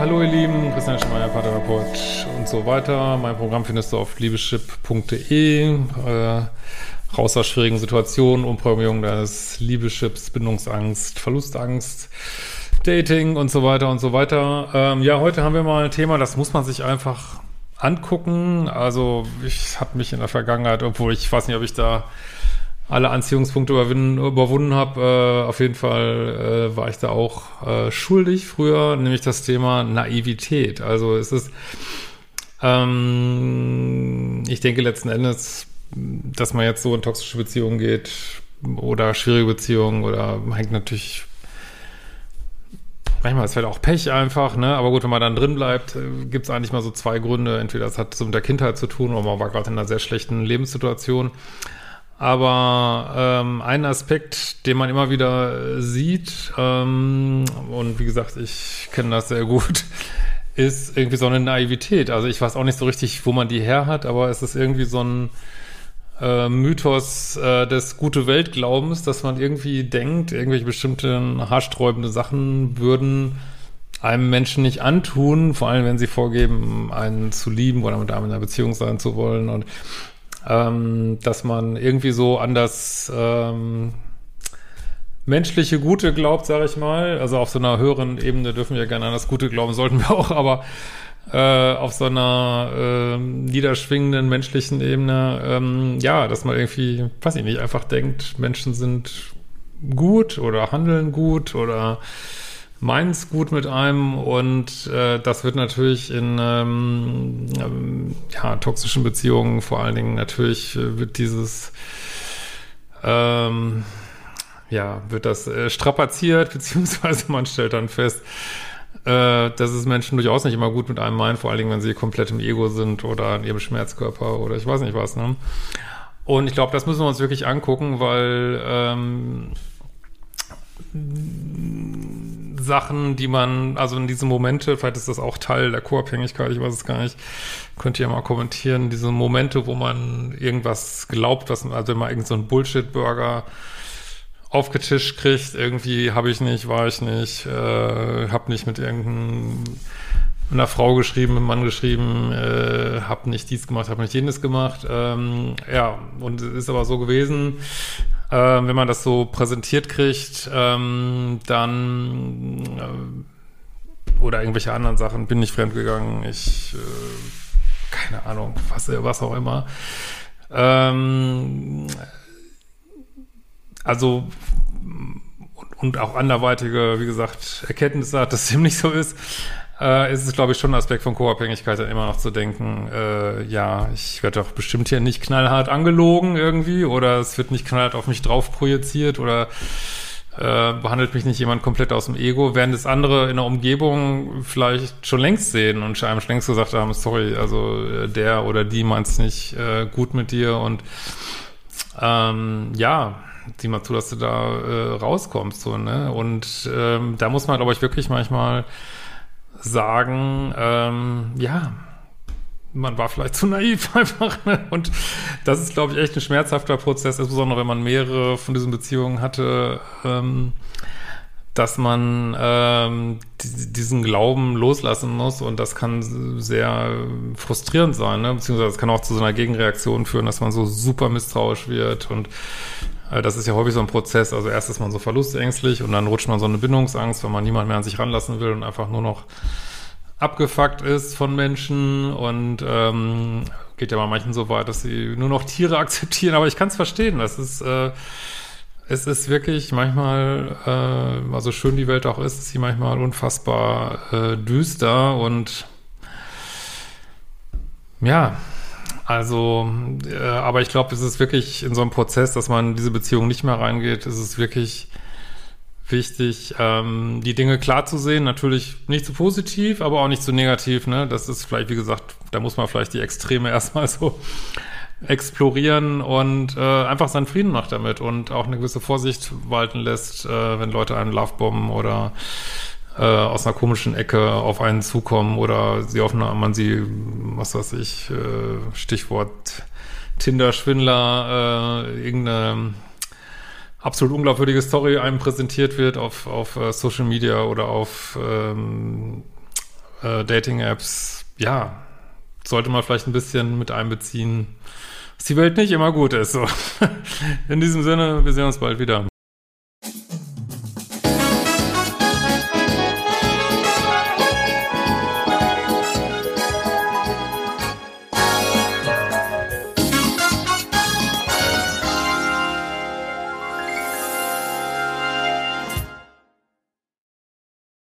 Lieben, Christian Schmeier, Paartherapeut und so weiter. Mein Programm findest du auf liebeschip.de. Äh, raus aus schwierigen Situationen, Umprogrammierung deines Liebeschips, Bindungsangst, Verlustangst, Dating und so weiter und so weiter. Ähm, ja, heute haben wir mal ein Thema, das muss man sich einfach angucken. Also ich habe mich in der Vergangenheit, obwohl ich weiß nicht, ob ich da alle Anziehungspunkte überwunden habe. Äh, auf jeden Fall äh, war ich da auch äh, schuldig früher, nämlich das Thema Naivität. Also es ist, ähm, ich denke letzten Endes, dass man jetzt so in toxische Beziehungen geht oder schwierige Beziehungen oder hängt natürlich manchmal ist halt auch Pech einfach, ne? Aber gut, wenn man dann drin bleibt, äh, gibt es eigentlich mal so zwei Gründe. Entweder das hat so mit der Kindheit zu tun oder man war gerade in einer sehr schlechten Lebenssituation. Aber ähm, ein Aspekt, den man immer wieder sieht, ähm, und wie gesagt, ich kenne das sehr gut, ist irgendwie so eine Naivität. Also ich weiß auch nicht so richtig, wo man die her hat, aber es ist irgendwie so ein äh, Mythos äh, des gute Weltglaubens, dass man irgendwie denkt, irgendwelche bestimmten haarsträubende Sachen würden einem Menschen nicht antun, vor allem wenn sie vorgeben, einen zu lieben oder mit einem in einer Beziehung sein zu wollen und ähm, dass man irgendwie so an das ähm, menschliche Gute glaubt, sage ich mal. Also auf so einer höheren Ebene dürfen wir gerne an das Gute glauben, sollten wir auch, aber äh, auf so einer äh, niederschwingenden menschlichen Ebene, ähm, ja, dass man irgendwie, weiß ich nicht, einfach denkt, Menschen sind gut oder handeln gut oder meins gut mit einem und äh, das wird natürlich in ähm, ähm, ja, toxischen Beziehungen vor allen Dingen natürlich äh, wird dieses ähm, ja, wird das äh, strapaziert, beziehungsweise man stellt dann fest, äh, dass es Menschen durchaus nicht immer gut mit einem meinen, vor allen Dingen, wenn sie komplett im Ego sind oder in ihrem Schmerzkörper oder ich weiß nicht was, ne? Und ich glaube, das müssen wir uns wirklich angucken, weil ähm, Sachen, die man, also in diese Momente, vielleicht ist das auch Teil der Co-Abhängigkeit, ich weiß es gar nicht, könnt ihr mal kommentieren, diese Momente, wo man irgendwas glaubt, was, also immer irgend so ein Bullshit-Burger aufgetischt kriegt, irgendwie habe ich nicht, war ich nicht, äh, habe nicht mit irgendeiner Frau geschrieben, mit einem Mann geschrieben, äh, habe nicht dies gemacht, habe nicht jenes gemacht. Ähm, ja, und es ist aber so gewesen, äh, wenn man das so präsentiert kriegt, ähm, dann äh, oder irgendwelche anderen Sachen, bin ich fremdgegangen, ich, äh, keine Ahnung, was, was auch immer. Ähm, also und auch anderweitige, wie gesagt, Erkenntnisse hat, dass dem nicht so ist, äh, ist es, glaube ich, schon ein Aspekt von Co-Abhängigkeit, dann immer noch zu denken, äh, ja, ich werde doch bestimmt hier nicht knallhart angelogen irgendwie oder es wird nicht knallhart auf mich drauf projiziert oder äh, behandelt mich nicht jemand komplett aus dem Ego, während es andere in der Umgebung vielleicht schon längst sehen und einem schon längst gesagt haben, sorry, also äh, der oder die meint es nicht äh, gut mit dir und ähm, ja, sieh mal zu, dass du da äh, rauskommst, so, ne? Und ähm, da muss man, glaube ich, wirklich manchmal sagen, ähm, ja, man war vielleicht zu naiv einfach, ne? Und das ist, glaube ich, echt ein schmerzhafter Prozess, insbesondere wenn man mehrere von diesen Beziehungen hatte, ähm, dass man ähm, diesen Glauben loslassen muss und das kann sehr frustrierend sein, ne? beziehungsweise es kann auch zu so einer Gegenreaktion führen, dass man so super misstrauisch wird und das ist ja häufig so ein Prozess. Also erst ist man so verlustängstlich und dann rutscht man so eine Bindungsangst, weil man niemand mehr an sich ranlassen will und einfach nur noch abgefuckt ist von Menschen und ähm, geht ja bei manchen so weit, dass sie nur noch Tiere akzeptieren. Aber ich kann es verstehen. Das ist, äh, es ist wirklich manchmal, äh, also schön die Welt auch ist, ist sie manchmal unfassbar äh, düster und ja, also, äh, aber ich glaube, es ist wirklich in so einem Prozess, dass man in diese Beziehung nicht mehr reingeht, ist es wirklich wichtig, ähm, die Dinge klar zu sehen. Natürlich nicht zu positiv, aber auch nicht zu negativ. Ne? Das ist vielleicht, wie gesagt, da muss man vielleicht die Extreme erstmal so explorieren und äh, einfach seinen Frieden macht damit und auch eine gewisse Vorsicht walten lässt, äh, wenn Leute einen Lovebomben oder äh, aus einer komischen Ecke auf einen zukommen oder sie auf eine, man sie, was weiß ich, äh, Stichwort Tinder-Schwindler, äh, irgendeine absolut unglaubwürdige Story einem präsentiert wird auf, auf uh, Social Media oder auf ähm, äh, Dating-Apps, ja, sollte man vielleicht ein bisschen mit einbeziehen, dass die Welt nicht immer gut ist. In diesem Sinne, wir sehen uns bald wieder.